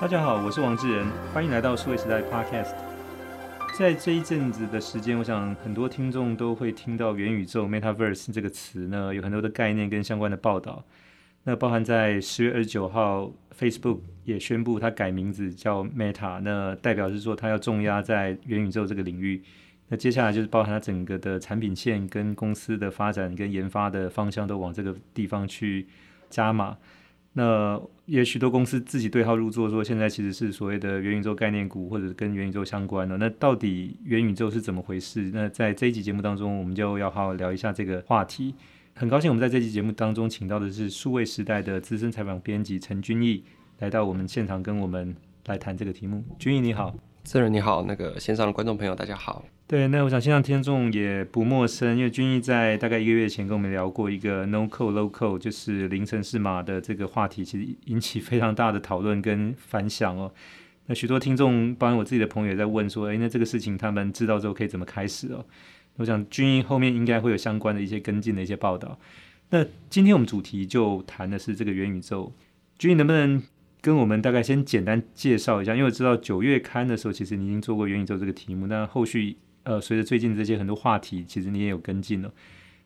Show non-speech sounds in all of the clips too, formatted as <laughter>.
大家好，我是王志仁，欢迎来到数位时代 Podcast。在这一阵子的时间，我想很多听众都会听到元宇宙 （Metaverse） 这个词呢，有很多的概念跟相关的报道。那包含在十月二十九号，Facebook 也宣布它改名字叫 Meta，那代表是说它要重压在元宇宙这个领域。那接下来就是包含它整个的产品线跟公司的发展跟研发的方向都往这个地方去加码。那也许多公司自己对号入座，说现在其实是所谓的元宇宙概念股，或者跟元宇宙相关的。那到底元宇宙是怎么回事？那在这一集节目当中，我们就要好好聊一下这个话题。很高兴我们在这期节目当中请到的是数位时代的资深采访编辑陈君毅来到我们现场，跟我们来谈这个题目。君毅你好。志仁你好，那个线上的观众朋友大家好。对，那我想线上听众也不陌生，因为君毅在大概一个月前跟我们聊过一个 No Code Low Code，就是零程式码的这个话题，其实引起非常大的讨论跟反响哦。那许多听众，包括我自己的朋友也在问说，诶，那这个事情他们知道之后可以怎么开始哦？我想君毅后面应该会有相关的一些跟进的一些报道。那今天我们主题就谈的是这个元宇宙，君毅能不能？跟我们大概先简单介绍一下，因为我知道九月刊的时候，其实你已经做过元宇宙这个题目。那后续呃，随着最近这些很多话题，其实你也有跟进了。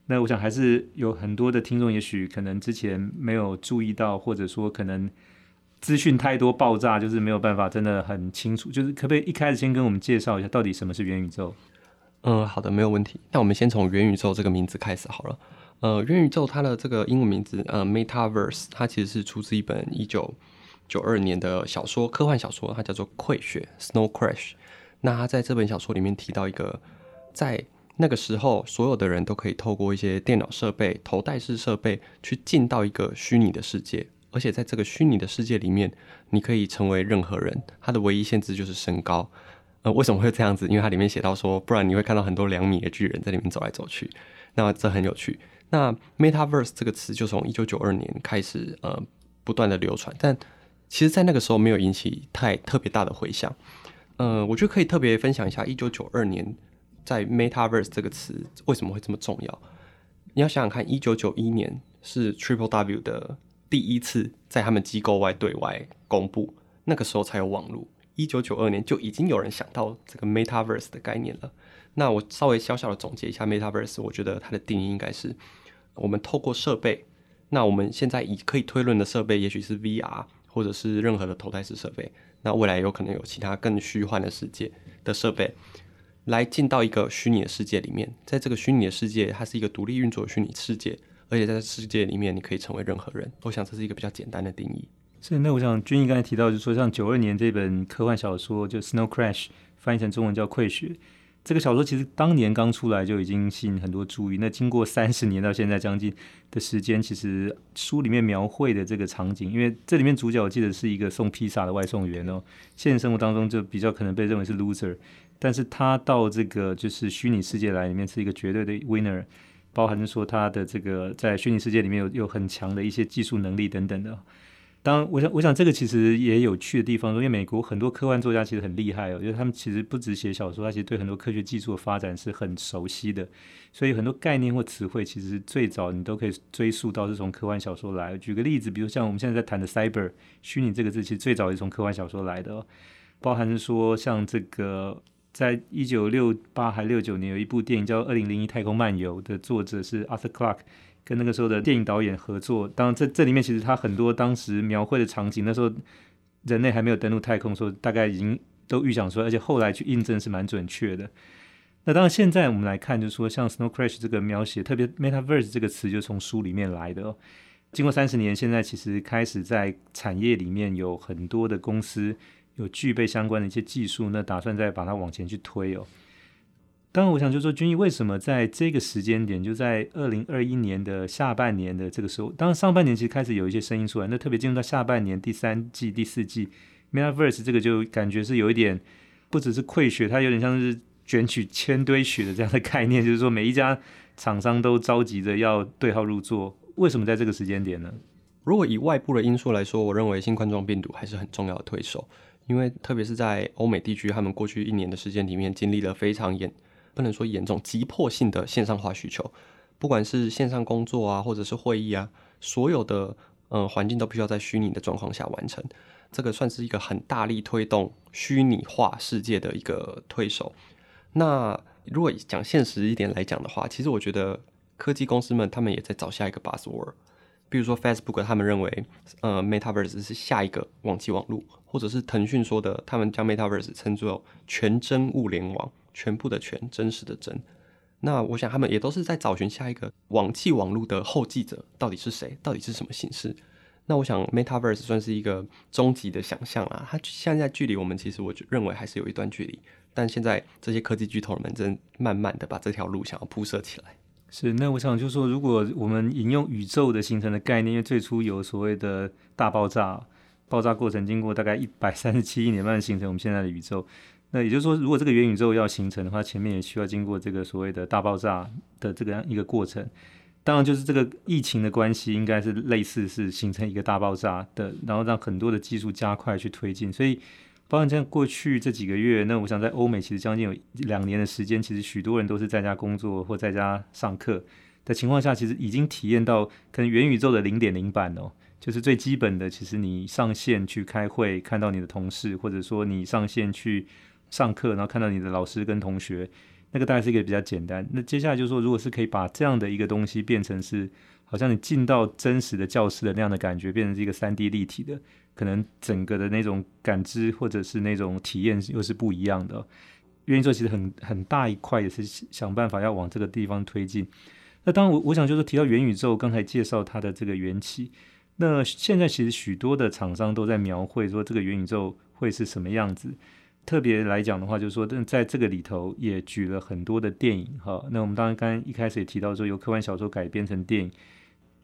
那我想还是有很多的听众，也许可能之前没有注意到，或者说可能资讯太多爆炸，就是没有办法真的很清楚。就是可不可以一开始先跟我们介绍一下，到底什么是元宇宙？嗯，好的，没有问题。那我们先从元宇宙这个名字开始好了。呃，元宇宙它的这个英文名字呃，Metaverse，它其实是出自一本一九九二年的小说，科幻小说，它叫做《溃雪》（Snow Crash）。那他在这本小说里面提到一个，在那个时候，所有的人都可以透过一些电脑设备、头戴式设备去进到一个虚拟的世界，而且在这个虚拟的世界里面，你可以成为任何人。它的唯一限制就是身高。呃，为什么会这样子？因为它里面写到说，不然你会看到很多两米的巨人在里面走来走去。那这很有趣。那 Metaverse 这个词就从一九九二年开始，呃，不断的流传，但其实，在那个时候没有引起太特别大的回响。呃，我觉得可以特别分享一下，一九九二年在 Metaverse 这个词为什么会这么重要。你要想想看，一九九一年是 Triple W 的第一次在他们机构外对外公布，那个时候才有网络。一九九二年就已经有人想到这个 Metaverse 的概念了。那我稍微小小的总结一下 Metaverse，我觉得它的定义应该是我们透过设备，那我们现在已可以推论的设备，也许是 VR。或者是任何的头戴式设备，那未来有可能有其他更虚幻的世界的设备，来进到一个虚拟的世界里面。在这个虚拟的世界，它是一个独立运作的虚拟世界，而且在世界里面，你可以成为任何人。我想这是一个比较简单的定义。是，那我想君毅刚才提到，就是说像九二年这本科幻小说，就《Snow Crash》，翻译成中文叫《溃雪》。这个小说其实当年刚出来就已经吸引很多注意。那经过三十年到现在将近的时间，其实书里面描绘的这个场景，因为这里面主角我记得是一个送披萨的外送员哦，现实生活当中就比较可能被认为是 loser，但是他到这个就是虚拟世界来里面是一个绝对的 winner，包含说他的这个在虚拟世界里面有有很强的一些技术能力等等的。当，我想，我想这个其实也有趣的地方，因为美国很多科幻作家其实很厉害哦，因为他们其实不只写小说，他其实对很多科学技术的发展是很熟悉的，所以很多概念或词汇其实最早你都可以追溯到是从科幻小说来。举个例子，比如像我们现在在谈的 cyber 虚拟这个字，其实最早是从科幻小说来的哦，包含说像这个在一九六八还六九年有一部电影叫《二零零一太空漫游》的作者是 Arthur Clarke。跟那个时候的电影导演合作，当然这这里面其实他很多当时描绘的场景，那时候人类还没有登陆太空，的时候大概已经都预想说，而且后来去印证是蛮准确的。那当然现在我们来看，就是说像 Snow Crash 这个描写，特别 Metaverse 这个词就从书里面来的哦。经过三十年，现在其实开始在产业里面有很多的公司有具备相关的一些技术，那打算再把它往前去推哦。当然，我想就说君毅为什么在这个时间点，就在二零二一年的下半年的这个时候，当然上半年其实开始有一些声音出来，那特别进入到下半年第三季、第四季，Metaverse 这个就感觉是有一点不只是溃雪，它有点像是卷起千堆雪的这样的概念，就是说每一家厂商都着急着要对号入座。为什么在这个时间点呢？如果以外部的因素来说，我认为新冠状病毒还是很重要的推手，因为特别是在欧美地区，他们过去一年的时间里面经历了非常严。不能说严重，急迫性的线上化需求，不管是线上工作啊，或者是会议啊，所有的嗯，环境都必须要在虚拟的状况下完成。这个算是一个很大力推动虚拟化世界的一个推手。那如果讲现实一点来讲的话，其实我觉得科技公司们他们也在找下一个 buzzword。比如说 Facebook，他们认为，呃，Metaverse 是下一个网际网络，或者是腾讯说的，他们将 Metaverse 称作全真物联网，全部的全，真实的真。那我想他们也都是在找寻下一个网际网络的后继者，到底是谁？到底是什么形式？那我想 Metaverse 算是一个终极的想象啦，它现在距离我们其实我就认为还是有一段距离，但现在这些科技巨头们正慢慢的把这条路想要铺设起来。是，那我想就是说，如果我们引用宇宙的形成的概念，因为最初有所谓的大爆炸，爆炸过程经过大概一百三十七亿年慢慢形成我们现在的宇宙。那也就是说，如果这个元宇宙要形成的话，前面也需要经过这个所谓的大爆炸的这个样一个过程。当然，就是这个疫情的关系，应该是类似是形成一个大爆炸的，然后让很多的技术加快去推进，所以。包括像过去这几个月，那我想在欧美其实将近有两年的时间，其实许多人都是在家工作或在家上课的情况下，其实已经体验到可能元宇宙的零点零版哦，就是最基本的，其实你上线去开会，看到你的同事，或者说你上线去上课，然后看到你的老师跟同学，那个大概是一个比较简单。那接下来就是说，如果是可以把这样的一个东西变成是，好像你进到真实的教室的那样的感觉，变成是一个三 D 立体的。可能整个的那种感知或者是那种体验又是不一样的。元宇宙其实很很大一块，也是想办法要往这个地方推进。那当然我我想就是提到元宇宙，刚才介绍它的这个缘起。那现在其实许多的厂商都在描绘说这个元宇宙会是什么样子。特别来讲的话，就是说在这个里头也举了很多的电影哈。那我们当然刚刚一开始也提到说，由科幻小说改编成电影，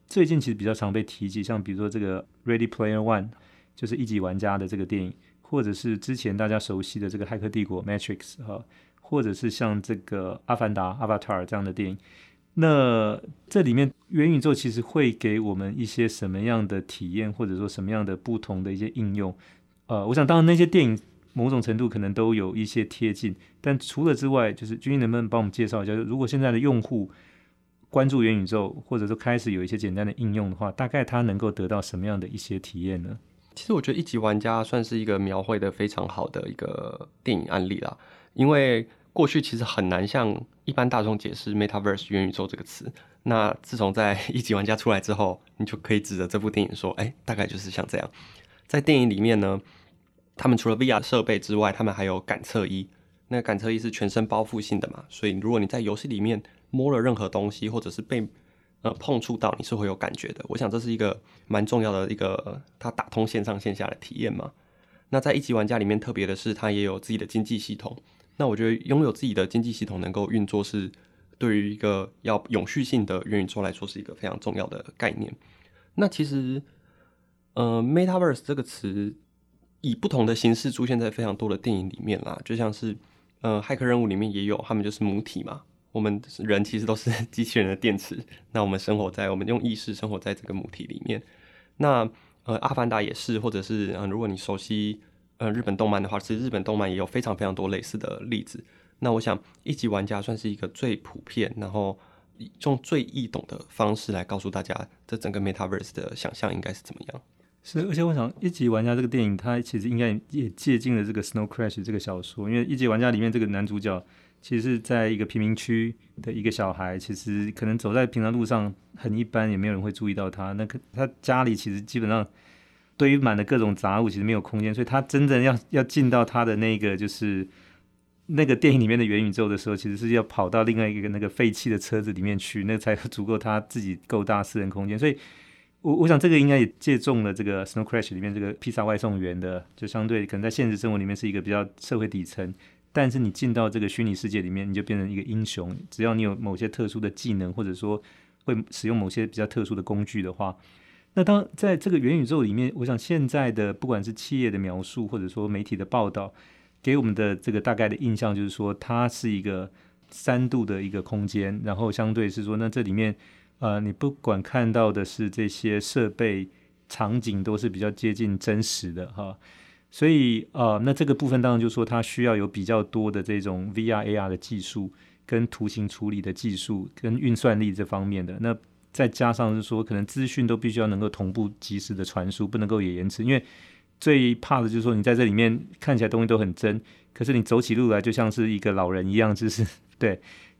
最近其实比较常被提及，像比如说这个《Ready Player One》。就是一级玩家的这个电影，或者是之前大家熟悉的这个《骇客帝国》Matrix 哈，或者是像这个《阿凡达》Avatar 这样的电影。那这里面元宇宙其实会给我们一些什么样的体验，或者说什么样的不同的一些应用？呃，我想当然那些电影某种程度可能都有一些贴近，但除了之外，就是君君能不能帮我们介绍一下，如果现在的用户关注元宇宙，或者说开始有一些简单的应用的话，大概他能够得到什么样的一些体验呢？其实我觉得一级玩家算是一个描绘的非常好的一个电影案例啦，因为过去其实很难向一般大众解释 Metaverse 元宇宙这个词。那自从在一级玩家出来之后，你就可以指着这部电影说，哎，大概就是像这样。在电影里面呢，他们除了 VR 设备之外，他们还有感测衣。那感测衣是全身包覆性的嘛，所以如果你在游戏里面摸了任何东西，或者是被呃，碰触到你是会有感觉的。我想这是一个蛮重要的一个，它打通线上线下的体验嘛。那在一级玩家里面，特别的是它也有自己的经济系统。那我觉得拥有自己的经济系统能够运作，是对于一个要永续性的元宇宙来说是一个非常重要的概念。那其实，呃，Metaverse 这个词以不同的形式出现在非常多的电影里面啦，就像是呃，骇客任务里面也有，他们就是母体嘛。我们人其实都是 <laughs> 机器人的电池，<laughs> 那我们生活在我们用意识生活在这个母体里面。那呃，阿凡达也是，或者是嗯、如果你熟悉呃日本动漫的话，其实日本动漫也有非常非常多类似的例子。那我想一级玩家算是一个最普遍，然后用最易懂的方式来告诉大家，这整个 Metaverse 的想象应该是怎么样。是，而且我想一级玩家这个电影，它其实应该也借鉴了这个 Snow Crash 这个小说，因为一级玩家里面这个男主角。其实在一个贫民区的一个小孩，其实可能走在平常路上很一般，也没有人会注意到他。那个他家里其实基本上堆满了各种杂物，其实没有空间。所以他真正要要进到他的那个就是那个电影里面的元宇宙的时候，其实是要跑到另外一个那个废弃的车子里面去，那才足够他自己够大私人空间。所以我我想这个应该也借重了这个 Snow Crash 里面这个披萨外送员的，就相对可能在现实生活里面是一个比较社会底层。但是你进到这个虚拟世界里面，你就变成一个英雄。只要你有某些特殊的技能，或者说会使用某些比较特殊的工具的话，那当在这个元宇宙里面，我想现在的不管是企业的描述，或者说媒体的报道，给我们的这个大概的印象就是说，它是一个三度的一个空间，然后相对是说，那这里面呃，你不管看到的是这些设备场景，都是比较接近真实的哈。所以，呃，那这个部分当然就是说，它需要有比较多的这种 VR、AR 的技术，跟图形处理的技术，跟运算力这方面的。那再加上是说，可能资讯都必须要能够同步及时的传输，不能够有延迟。因为最怕的就是说，你在这里面看起来东西都很真，可是你走起路来就像是一个老人一样，就是 <laughs> 对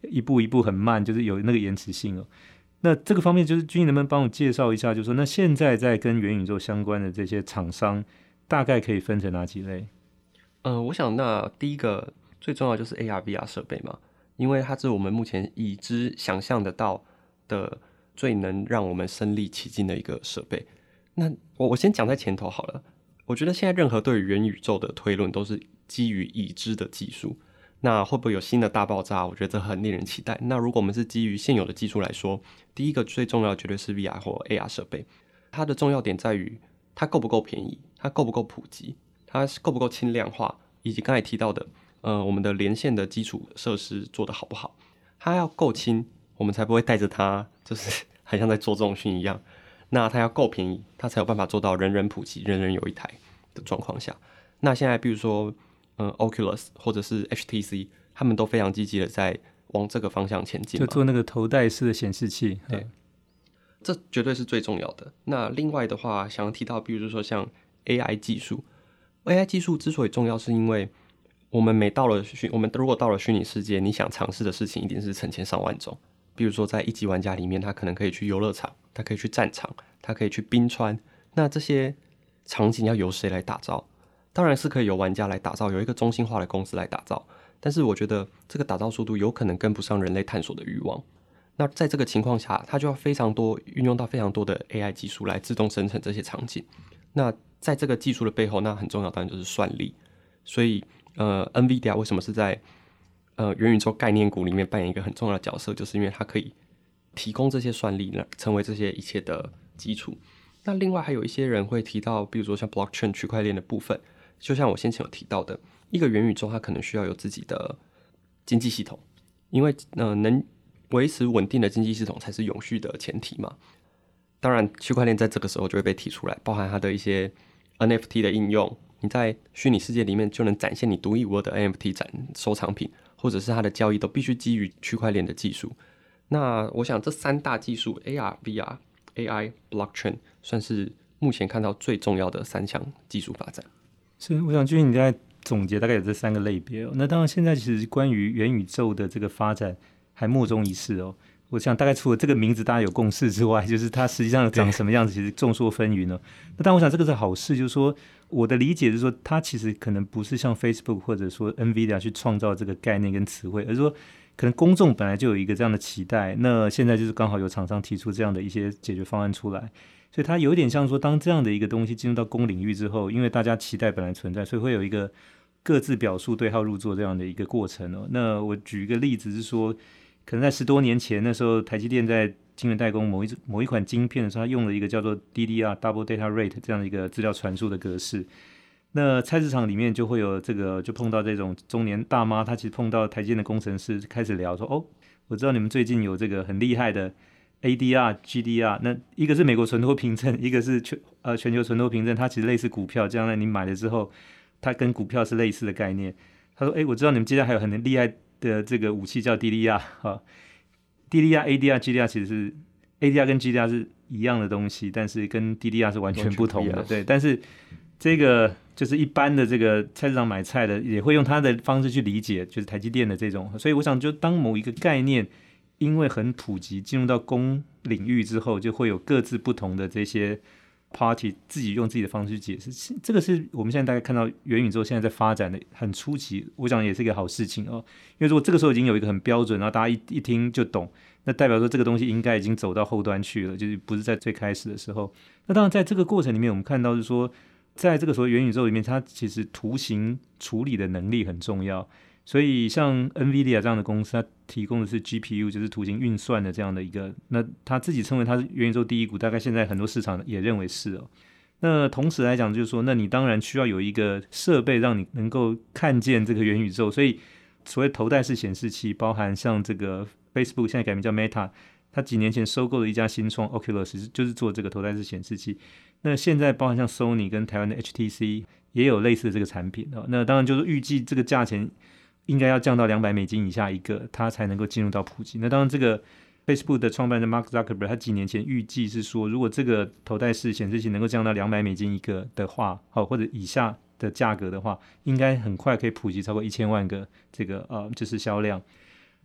一步一步很慢，就是有那个延迟性哦。那这个方面，就是君毅能不能帮我介绍一下？就是说，那现在在跟元宇宙相关的这些厂商，大概可以分成哪几类？呃，我想那第一个最重要就是 AR VR 设备嘛，因为它是我们目前已知想象得到的最能让我们身临其境的一个设备。那我我先讲在前头好了。我觉得现在任何对于元宇宙的推论都是基于已知的技术。那会不会有新的大爆炸？我觉得这很令人期待。那如果我们是基于现有的技术来说，第一个最重要的绝对是 VR 或 AR 设备。它的重要点在于它够不够便宜，它够不够普及。它够不够轻量化，以及刚才提到的，呃，我们的连线的基础设施做得好不好？它要够轻，我们才不会带着它，就是 <laughs> 很像在做重训一样。那它要够便宜，它才有办法做到人人普及、人人有一台的状况下。那现在比如说，嗯、呃，Oculus 或者是 HTC，他们都非常积极的在往这个方向前进，就做那个头戴式的显示器。对，这绝对是最重要的。那另外的话，想要提到，比如说像 AI 技术。AI 技术之所以重要，是因为我们每到了虚，我们如果到了虚拟世界，你想尝试的事情一定是成千上万种。比如说，在一级玩家里面，他可能可以去游乐场，他可以去战场，他可以去冰川。那这些场景要由谁来打造？当然是可以由玩家来打造，有一个中心化的公司来打造。但是我觉得这个打造速度有可能跟不上人类探索的欲望。那在这个情况下，它就要非常多运用到非常多的 AI 技术来自动生成这些场景。那在这个技术的背后，那很重要，当然就是算力。所以，呃，NVIDIA 为什么是在呃元宇宙概念股里面扮演一个很重要的角色，就是因为它可以提供这些算力呢，成为这些一切的基础。那另外还有一些人会提到，比如说像 Blockchain 区块链的部分，就像我先前有提到的，一个元宇宙它可能需要有自己的经济系统，因为呃能维持稳定的经济系统才是永续的前提嘛。当然，区块链在这个时候就会被提出来，包含它的一些 NFT 的应用。你在虚拟世界里面就能展现你独一无二的 NFT 展收藏品，或者是它的交易都必须基于区块链的技术。那我想这三大技术 AR、VR、AI、Blockchain 算是目前看到最重要的三项技术发展。是，我想君毅你在总结大概有这三个类别哦。那当然，现在其实关于元宇宙的这个发展还莫衷一是哦。我想大概除了这个名字大家有共识之外，就是它实际上长什么样子，其实众说纷纭呢。那但我想这个是好事，就是说我的理解是说，它其实可能不是像 Facebook 或者说 NVIDIA 去创造这个概念跟词汇，而是说可能公众本来就有一个这样的期待。那现在就是刚好有厂商提出这样的一些解决方案出来，所以它有点像说，当这样的一个东西进入到公领域之后，因为大家期待本来存在，所以会有一个各自表述对号入座这样的一个过程哦。那我举一个例子是说。可能在十多年前，那时候台积电在晶圆代工某一某一款晶片的时候，它用了一个叫做 DDR（Double Data Rate） 这样的一个资料传输的格式。那菜市场里面就会有这个，就碰到这种中年大妈，她其实碰到台积电的工程师，开始聊说：“哦，我知道你们最近有这个很厉害的 ADR、GDR，那一个是美国存托凭证，<laughs> 一个是全呃全球存托凭证，它其实类似股票，将来你买了之后，它跟股票是类似的概念。”他说：“哎，我知道你们接下来还有很厉害。”的这个武器叫 DDR 哈，DDR、ADR、GDR 其实是 ADR 跟 GDR 是一样的东西，但是跟 DDR 是完全不同的。对，但是这个就是一般的这个菜市场买菜的也会用他的方式去理解，就是台积电的这种。所以我想，就当某一个概念因为很普及，进入到公领域之后，就会有各自不同的这些。Party 自己用自己的方式去解释，这个是我们现在大概看到元宇宙现在在发展的很初期，我想也是一个好事情哦。因为如果这个时候已经有一个很标准，然后大家一一听就懂，那代表说这个东西应该已经走到后端去了，就是不是在最开始的时候。那当然在这个过程里面，我们看到是说，在这个时候元宇宙里面，它其实图形处理的能力很重要。所以，像 NVIDIA 这样的公司，它提供的是 GPU，就是图形运算的这样的一个。那它自己称为它是元宇宙第一股，大概现在很多市场也认为是哦。那同时来讲，就是说，那你当然需要有一个设备，让你能够看见这个元宇宙。所以，所谓头戴式显示器，包含像这个 Facebook 现在改名叫 Meta，它几年前收购了一家新创 Oculus，就是做这个头戴式显示器。那现在包含像 Sony 跟台湾的 HTC 也有类似的这个产品哦。那当然就是预计这个价钱。应该要降到两百美金以下一个，它才能够进入到普及。那当然，这个 Facebook 的创办人 Mark Zuckerberg，他几年前预计是说，如果这个头戴式显示器能够降到两百美金一个的话，好，或者以下的价格的话，应该很快可以普及超过一千万个这个呃，就是销量。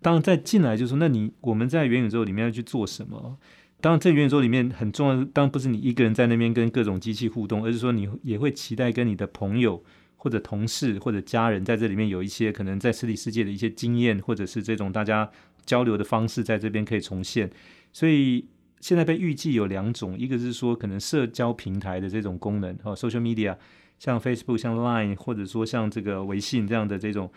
当然再进来就是说，那你我们在元宇宙里面要去做什么？当然，在元宇宙里面很重要，当然不是你一个人在那边跟各种机器互动，而是说你也会期待跟你的朋友或者同事或者家人在这里面有一些可能在实体世界的一些经验，或者是这种大家。交流的方式在这边可以重现，所以现在被预计有两种，一个是说可能社交平台的这种功能，哦，social media，像 Facebook、像 Line，或者说像这个微信这样的这种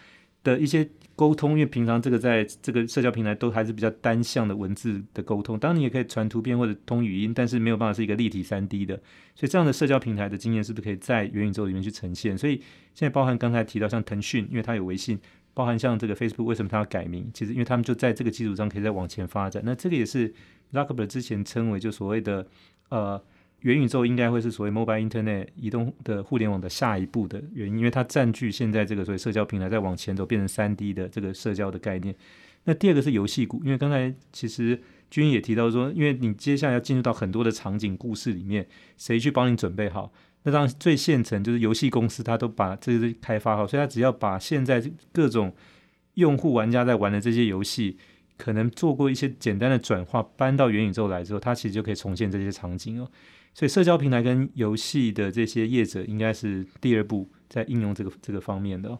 的一些沟通，因为平常这个在这个社交平台都还是比较单向的文字的沟通，当然你也可以传图片或者通语音，但是没有办法是一个立体三 D 的，所以这样的社交平台的经验是不是可以在元宇宙里面去呈现？所以现在包含刚才提到像腾讯，因为它有微信。包含像这个 Facebook 为什么它要改名？其实因为他们就在这个基础上可以再往前发展。那这个也是 Zuckerberg 之前称为就所谓的呃元宇宙应该会是所谓 Mobile Internet 移动的互联网的下一步的原因，因为它占据现在这个所谓社交平台再往前走变成三 D 的这个社交的概念。那第二个是游戏股，因为刚才其实君也提到说，因为你接下来要进入到很多的场景故事里面，谁去帮你准备好？那当然，最现成就是游戏公司，他都把这些开发好，所以他只要把现在各种用户玩家在玩的这些游戏，可能做过一些简单的转化，搬到元宇宙来之后，它其实就可以重现这些场景哦。所以，社交平台跟游戏的这些业者，应该是第二步在应用这个这个方面的。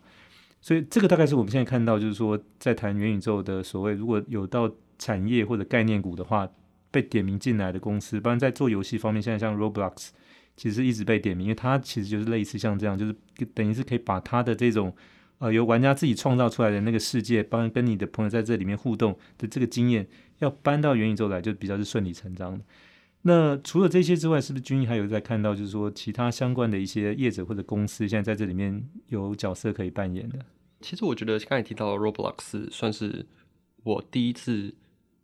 所以，这个大概是我们现在看到，就是说在谈元宇宙的所谓，如果有到产业或者概念股的话，被点名进来的公司，不然在做游戏方面，现在像 Roblox。其实一直被点名，因为它其实就是类似像这样，就是等于是可以把它的这种呃由玩家自己创造出来的那个世界，帮跟你的朋友在这里面互动的这个经验，要搬到元宇宙来，就比较是顺理成章的。那除了这些之外，是不是军还有在看到，就是说其他相关的一些业者或者公司，现在在这里面有角色可以扮演的？其实我觉得刚才提到 Roblox 算是我第一次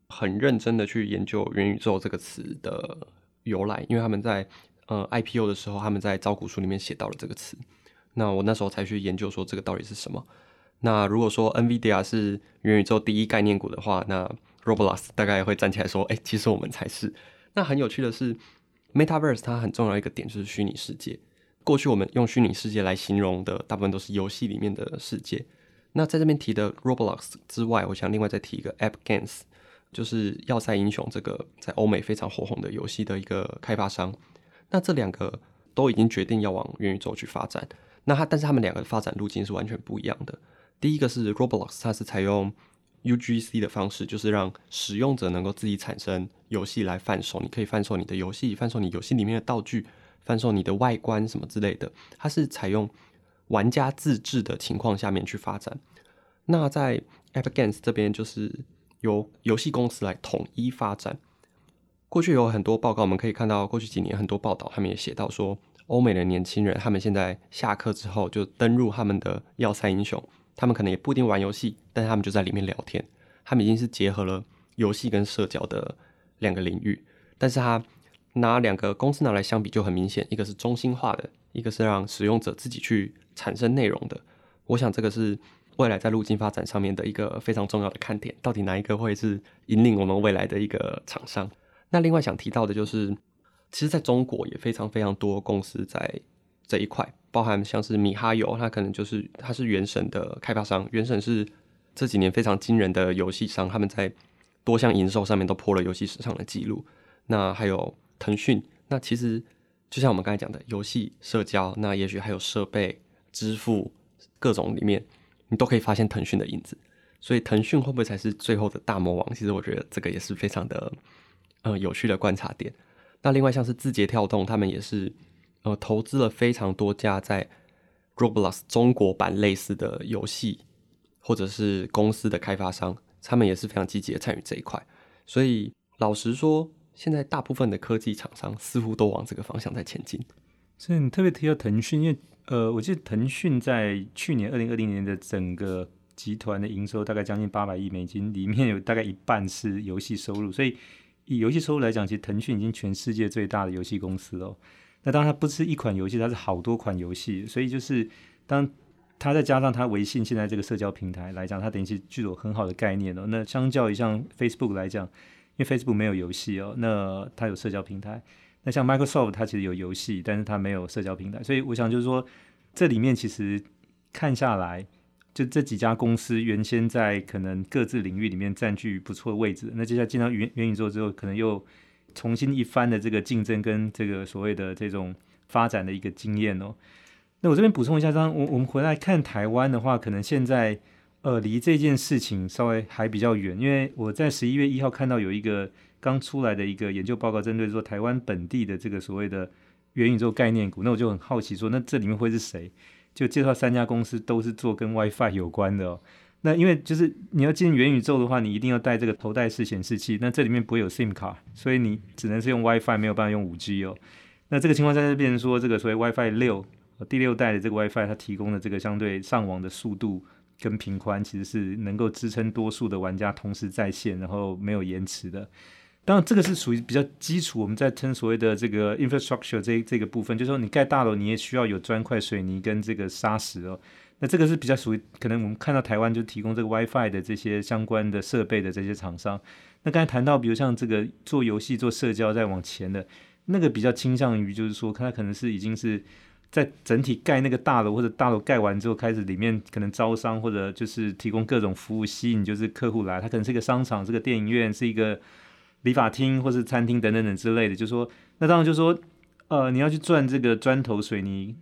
很认真的去研究元宇宙这个词的由来，因为他们在。呃，IPO 的时候，他们在招股书里面写到了这个词，那我那时候才去研究说这个到底是什么。那如果说 NVIDIA 是元宇宙第一概念股的话，那 Roblox 大概会站起来说，哎、其实我们才是。那很有趣的是，Metaverse 它很重要一个点就是虚拟世界。过去我们用虚拟世界来形容的，大部分都是游戏里面的世界。那在这边提的 Roblox 之外，我想另外再提一个 App Games，就是要塞英雄这个在欧美非常火红的游戏的一个开发商。那这两个都已经决定要往元宇宙去发展，那它但是他们两个的发展路径是完全不一样的。第一个是 Roblox，它是采用 UGC 的方式，就是让使用者能够自己产生游戏来贩售，你可以贩售你的游戏，贩售你游戏里面的道具，贩售你的外观什么之类的。它是采用玩家自制的情况下面去发展。那在 Epic Games 这边，就是由游戏公司来统一发展。过去有很多报告，我们可以看到过去几年很多报道，他们也写到说，欧美的年轻人他们现在下课之后就登入他们的要塞英雄，他们可能也不一定玩游戏，但他们就在里面聊天，他们已经是结合了游戏跟社交的两个领域。但是他拿两个公司拿来相比就很明显，一个是中心化的，一个是让使用者自己去产生内容的。我想这个是未来在路径发展上面的一个非常重要的看点，到底哪一个会是引领我们未来的一个厂商？那另外想提到的就是，其实在中国也非常非常多公司在这一块，包含像是米哈游，它可能就是它是原神的开发商，原神是这几年非常惊人的游戏商，他们在多项营收上面都破了游戏史上的记录。那还有腾讯，那其实就像我们刚才讲的游戏、社交，那也许还有设备、支付各种里面，你都可以发现腾讯的影子。所以腾讯会不会才是最后的大魔王？其实我觉得这个也是非常的。呃，有趣的观察点。那另外像是字节跳动，他们也是呃投资了非常多家在 Roblox 中国版类似的游戏或者是公司的开发商，他们也是非常积极的参与这一块。所以老实说，现在大部分的科技厂商似乎都往这个方向在前进。所以你特别提到腾讯，因为呃，我记得腾讯在去年二零二零年的整个集团的营收大概将近八百亿美金，里面有大概一半是游戏收入，所以。以游戏收入来讲，其实腾讯已经全世界最大的游戏公司了。那当然，它不是一款游戏，它是好多款游戏。所以就是当它再加上它微信现在这个社交平台来讲，它等于是具有很好的概念了。那相较于像 Facebook 来讲，因为 Facebook 没有游戏哦，那它有社交平台。那像 Microsoft 它其实有游戏，但是它没有社交平台。所以我想就是说，这里面其实看下来，就这几家公司原先在可能各自领域里面占据不错的位置，那接下来进到元元宇宙之后，可能又重新一番的这个竞争跟这个所谓的这种发展的一个经验哦。那我这边补充一下，刚我我们回来看台湾的话，可能现在呃离这件事情稍微还比较远，因为我在十一月一号看到有一个刚出来的一个研究报告，针对说台湾本地的这个所谓的元宇宙概念股，那我就很好奇说，那这里面会是谁？就介绍三家公司都是做跟 WiFi 有关的哦。那因为就是你要进元宇宙的话，你一定要带这个头戴式显示器，那这里面不会有 SIM 卡，所以你只能是用 WiFi，没有办法用五 G 哦。那这个情况下就变成说，这个所谓 WiFi 六。第六代的这个 WiFi，它提供的这个相对上网的速度跟频宽，其实是能够支撑多数的玩家同时在线，然后没有延迟的。当然，这个是属于比较基础，我们在称所谓的这个 infrastructure 这这个部分，就是说你盖大楼，你也需要有砖块、水泥跟这个砂石哦。那这个是比较属于可能我们看到台湾就提供这个 WiFi 的这些相关的设备的这些厂商。那刚才谈到，比如像这个做游戏、做社交再往前的那个，比较倾向于就是说，它可能是已经是。在整体盖那个大楼，或者大楼盖完之后，开始里面可能招商，或者就是提供各种服务，吸引就是客户来。它可能是一个商场，是个电影院，是一个理发厅，或是餐厅等等等之类的。就说，那当然就说，呃，你要去赚这个砖头、水泥、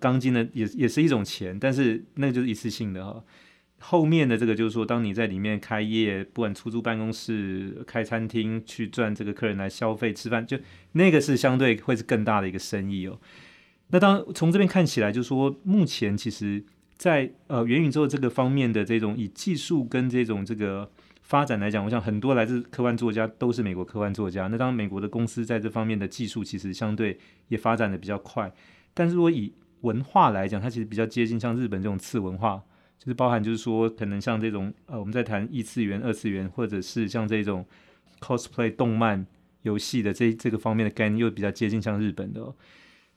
钢筋的，也也是一种钱，但是那个就是一次性的哈。后面的这个就是说，当你在里面开业，不管出租办公室、开餐厅，去赚这个客人来消费吃饭，就那个是相对会是更大的一个生意哦。那当从这边看起来，就是说，目前其实在，呃元宇宙这个方面的这种以技术跟这种这个发展来讲，我想很多来自科幻作家都是美国科幻作家。那当，美国的公司在这方面的技术其实相对也发展的比较快。但是如果以文化来讲，它其实比较接近像日本这种次文化，就是包含就是说，可能像这种呃我们在谈异次元、二次元，或者是像这种 cosplay 动漫游戏的这这个方面的概念，又比较接近像日本的哦。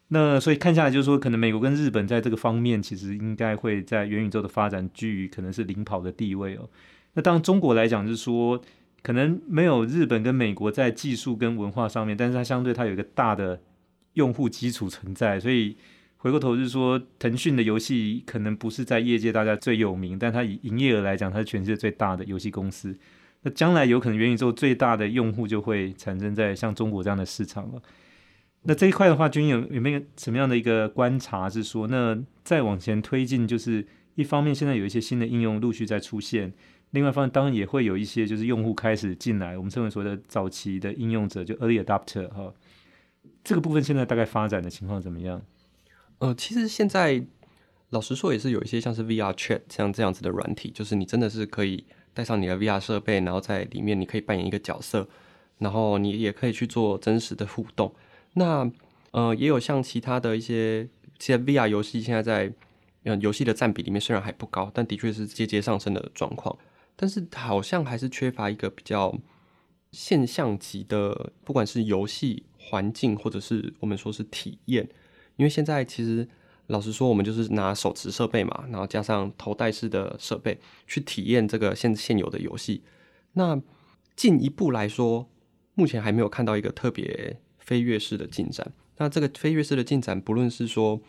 那所以看下来，就是说，可能美国跟日本在这个方面，其实应该会在元宇宙的发展居于可能是领跑的地位哦。那当，中国来讲，就是说，可能没有日本跟美国在技术跟文化上面，但是它相对它有一个大的用户基础存在。所以回过头就是说，腾讯的游戏可能不是在业界大家最有名，但它以营业额来讲，它是全世界最大的游戏公司。那将来有可能元宇宙最大的用户就会产生在像中国这样的市场了。那这一块的话，君有有没有什么样的一个观察？是说，那再往前推进，就是一方面现在有一些新的应用陆续在出现，另外一方面当然也会有一些就是用户开始进来，我们称为所谓的早期的应用者，就 early adopter 哈。这个部分现在大概发展的情况怎么样？呃，其实现在老实说也是有一些像是 VR Chat 像这样子的软体，就是你真的是可以带上你的 VR 设备，然后在里面你可以扮演一个角色，然后你也可以去做真实的互动。那呃，也有像其他的一些，其实 VR 游戏现在在呃游戏的占比里面虽然还不高，但的确是节节上升的状况。但是好像还是缺乏一个比较现象级的，不管是游戏环境或者是我们说是体验，因为现在其实老实说，我们就是拿手持设备嘛，然后加上头戴式的设备去体验这个现现有的游戏。那进一步来说，目前还没有看到一个特别。飞跃式的进展，那这个飞跃式的进展，不论是说，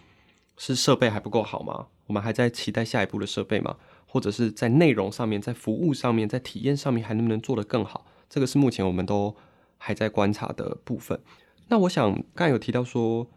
是设备还不够好吗？我们还在期待下一步的设备吗？或者是在内容上面，在服务上面，在体验上面，还能不能做得更好？这个是目前我们都还在观察的部分。那我想刚才有提到说，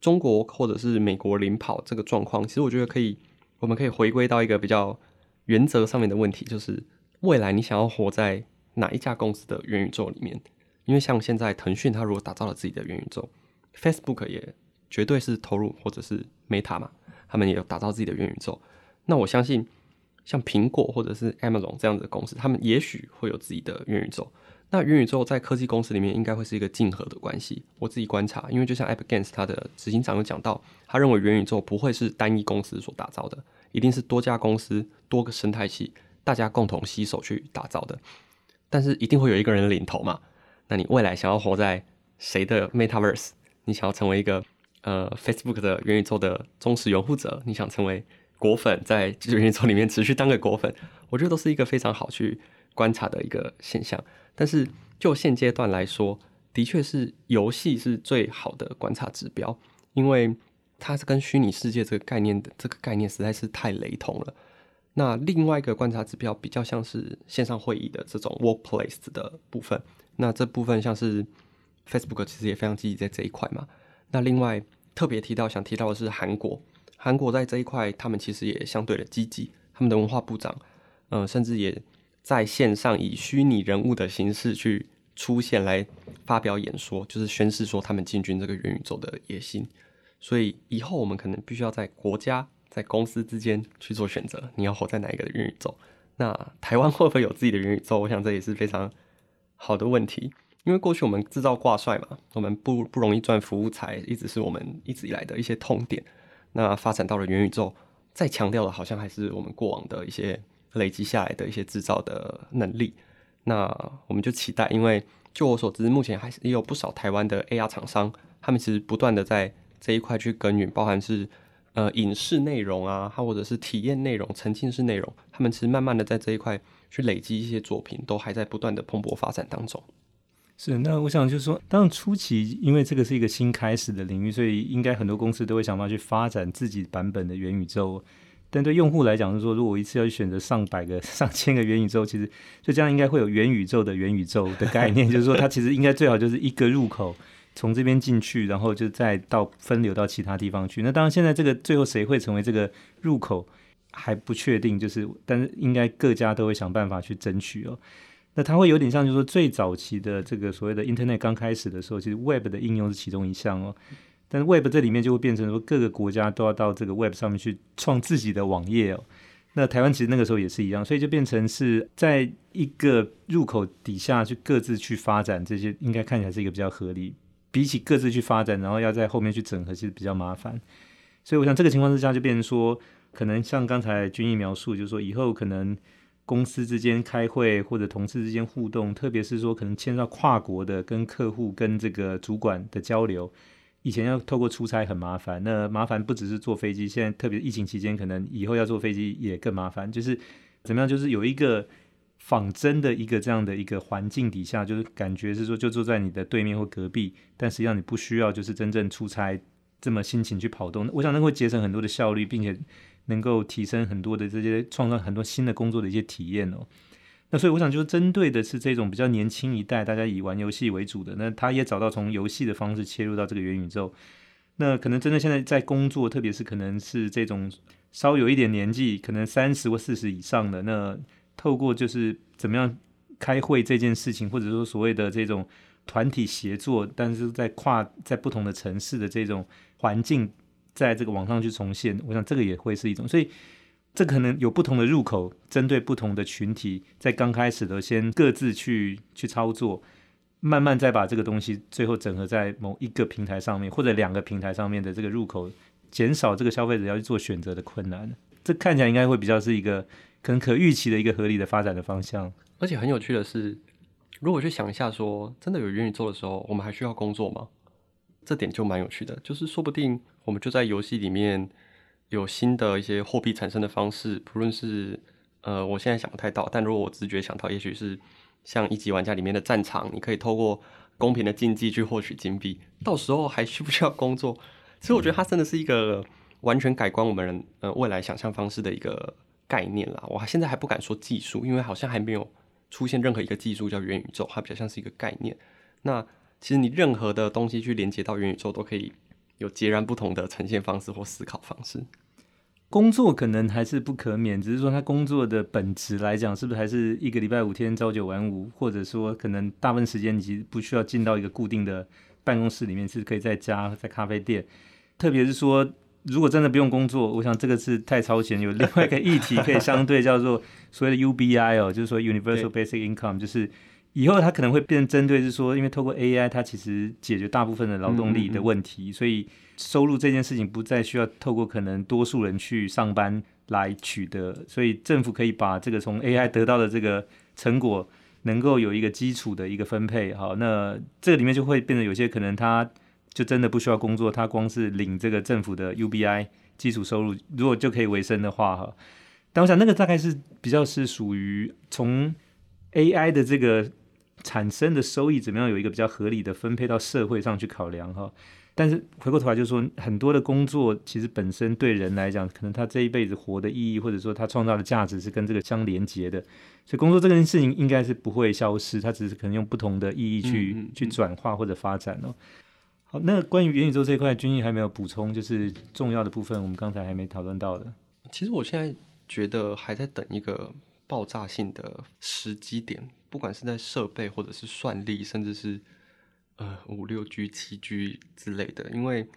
中国或者是美国领跑这个状况，其实我觉得可以，我们可以回归到一个比较原则上面的问题，就是未来你想要活在哪一家公司的元宇宙里面？因为像现在腾讯，它如果打造了自己的元宇宙，Facebook 也绝对是投入，或者是 Meta 嘛，他们也有打造自己的元宇宙。那我相信，像苹果或者是 Amazon 这样子的公司，他们也许会有自己的元宇宙。那元宇宙在科技公司里面应该会是一个竞合的关系。我自己观察，因为就像 App Games 它的执行长有讲到，他认为元宇宙不会是单一公司所打造的，一定是多家公司、多个生态系，大家共同携手去打造的。但是一定会有一个人领头嘛。那你未来想要活在谁的 Metaverse？你想要成为一个呃 Facebook 的元宇宙的忠实拥护者？你想成为果粉，在元宇宙里面持续当个果粉？我觉得都是一个非常好去观察的一个现象。但是就现阶段来说，的确是游戏是最好的观察指标，因为它是跟虚拟世界这个概念的这个概念实在是太雷同了。那另外一个观察指标比较像是线上会议的这种 workplace 的部分，那这部分像是 Facebook 其实也非常积极在这一块嘛。那另外特别提到想提到的是韩国，韩国在这一块他们其实也相对的积极，他们的文化部长，嗯、呃，甚至也在线上以虚拟人物的形式去出现来发表演说，就是宣示说他们进军这个元宇宙的野心。所以以后我们可能必须要在国家。在公司之间去做选择，你要活在哪一个元宇宙？那台湾会不会有自己的元宇宙？我想这也是非常好的问题。因为过去我们制造挂帅嘛，我们不不容易赚服务财，一直是我们一直以来的一些痛点。那发展到了元宇宙，再强调的，好像还是我们过往的一些累积下来的一些制造的能力。那我们就期待，因为就我所知，目前还是也有不少台湾的 AR 厂商，他们其实不断的在这一块去耕耘，包含是。呃，影视内容啊，它或者是体验内容、沉浸式内容，他们其实慢慢的在这一块去累积一些作品，都还在不断的蓬勃发展当中。是，那我想就是说，当然初期，因为这个是一个新开始的领域，所以应该很多公司都会想办法去发展自己版本的元宇宙。但对用户来讲，是说，如果我一次要去选择上百个、<laughs> 上千个元宇宙，其实就这样应该会有元宇宙的元宇宙的概念，<laughs> 就是说，它其实应该最好就是一个入口。从这边进去，然后就再到分流到其他地方去。那当然，现在这个最后谁会成为这个入口还不确定，就是但是应该各家都会想办法去争取哦。那它会有点像，就是说最早期的这个所谓的 Internet 刚开始的时候，其实 Web 的应用是其中一项哦。但是 Web 这里面就会变成说各个国家都要到这个 Web 上面去创自己的网页哦。那台湾其实那个时候也是一样，所以就变成是在一个入口底下去各自去发展这些，应该看起来是一个比较合理。比起各自去发展，然后要在后面去整合，其实比较麻烦。所以我想这个情况之下，就变成说，可能像刚才君毅描述，就是说以后可能公司之间开会或者同事之间互动，特别是说可能牵涉到跨国的跟客户跟这个主管的交流，以前要透过出差很麻烦。那麻烦不只是坐飞机，现在特别疫情期间，可能以后要坐飞机也更麻烦。就是怎么样，就是有一个。仿真的一个这样的一个环境底下，就是感觉是说就坐在你的对面或隔壁，但实际上你不需要就是真正出差这么辛勤去跑动。我想那会节省很多的效率，并且能够提升很多的这些创造很多新的工作的一些体验哦。那所以我想就是针对的是这种比较年轻一代，大家以玩游戏为主的，那他也找到从游戏的方式切入到这个元宇宙。那可能真的现在在工作，特别是可能是这种稍有一点年纪，可能三十或四十以上的那。透过就是怎么样开会这件事情，或者说所谓的这种团体协作，但是在跨在不同的城市的这种环境，在这个网上去重现，我想这个也会是一种，所以这可能有不同的入口，针对不同的群体，在刚开始的先各自去去操作，慢慢再把这个东西最后整合在某一个平台上面，或者两个平台上面的这个入口，减少这个消费者要去做选择的困难。这看起来应该会比较是一个。可能可预期的一个合理的发展的方向，而且很有趣的是，如果去想一下说，真的有元宇宙的时候，我们还需要工作吗？这点就蛮有趣的，就是说不定我们就在游戏里面有新的一些货币产生的方式，不论是呃，我现在想不太到，但如果我直觉想到，也许是像一级玩家里面的战场，你可以透过公平的竞技去获取金币，到时候还需不需要工作？<laughs> 其实我觉得它真的是一个完全改观我们人呃未来想象方式的一个。概念啦，我现在还不敢说技术，因为好像还没有出现任何一个技术叫元宇宙，它比较像是一个概念。那其实你任何的东西去连接到元宇宙，都可以有截然不同的呈现方式或思考方式。工作可能还是不可免，只是说他工作的本质来讲，是不是还是一个礼拜五天朝九晚五，或者说可能大部分时间你其实不需要进到一个固定的办公室里面，是可以在家在咖啡店，特别是说。如果真的不用工作，我想这个是太超前。有另外一个议题可以相对叫做所谓的 UBI 哦，就是说 Universal Basic Income，就是以后它可能会变针对是说，因为透过 AI，它其实解决大部分的劳动力的问题，所以收入这件事情不再需要透过可能多数人去上班来取得，所以政府可以把这个从 AI 得到的这个成果，能够有一个基础的一个分配。好，那这个里面就会变得有些可能他。就真的不需要工作，他光是领这个政府的 UBI 基础收入，如果就可以维生的话，哈。但我想那个大概是比较是属于从 AI 的这个产生的收益怎么样有一个比较合理的分配到社会上去考量哈。但是回过头来就是说，很多的工作其实本身对人来讲，可能他这一辈子活的意义，或者说他创造的价值是跟这个相连接的。所以工作这件事情应该是不会消失，它只是可能用不同的意义去嗯嗯嗯去转化或者发展哦。好，那关于元宇宙这一块，君毅还没有补充，就是重要的部分，我们刚才还没讨论到的。其实我现在觉得还在等一个爆炸性的时机点，不管是在设备或者是算力，甚至是。呃，五六 G、七 G 之类的，因为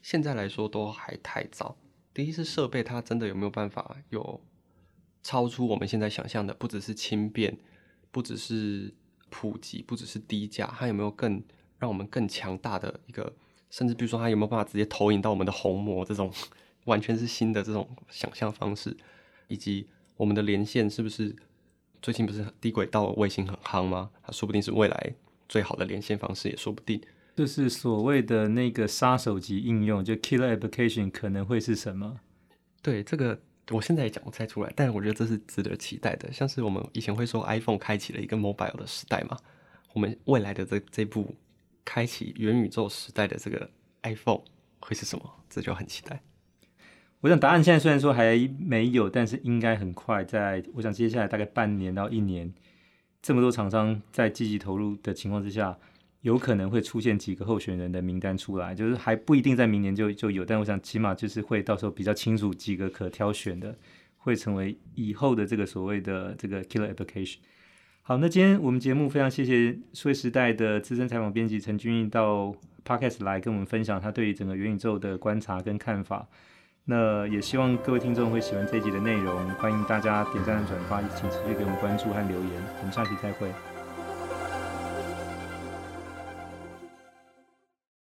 现在来说都还太早。第一是设备，它真的有没有办法有超出我们现在想象的？不只是轻便，不只是普及，不只是低价，它有没有更让我们更强大的一个？甚至比如说，它有没有办法直接投影到我们的虹膜？这种完全是新的这种想象方式，以及我们的连线是不是最近不是低轨道卫星很夯吗？它说不定是未来。最好的连线方式也说不定，就是所谓的那个杀手级应用，就 killer application 可能会是什么？对，这个我现在也讲不太出来，但是我觉得这是值得期待的。像是我们以前会说 iPhone 开启了一个 mobile 的时代嘛，我们未来的这这部开启元宇宙时代的这个 iPhone 会是什么？这就很期待。我想答案现在虽然说还没有，但是应该很快在，我想接下来大概半年到一年。这么多厂商在积极投入的情况之下，有可能会出现几个候选人的名单出来，就是还不一定在明年就就有，但我想起码就是会到时候比较清楚几个可挑选的，会成为以后的这个所谓的这个 killer application。好，那今天我们节目非常谢谢数位时代的资深采访编辑陈君毅到 Podcast 来跟我们分享他对于整个元宇宙的观察跟看法。那也希望各位听众会喜欢这一集的内容，欢迎大家点赞和转发，请持续给我们关注和留言，我们下期再会。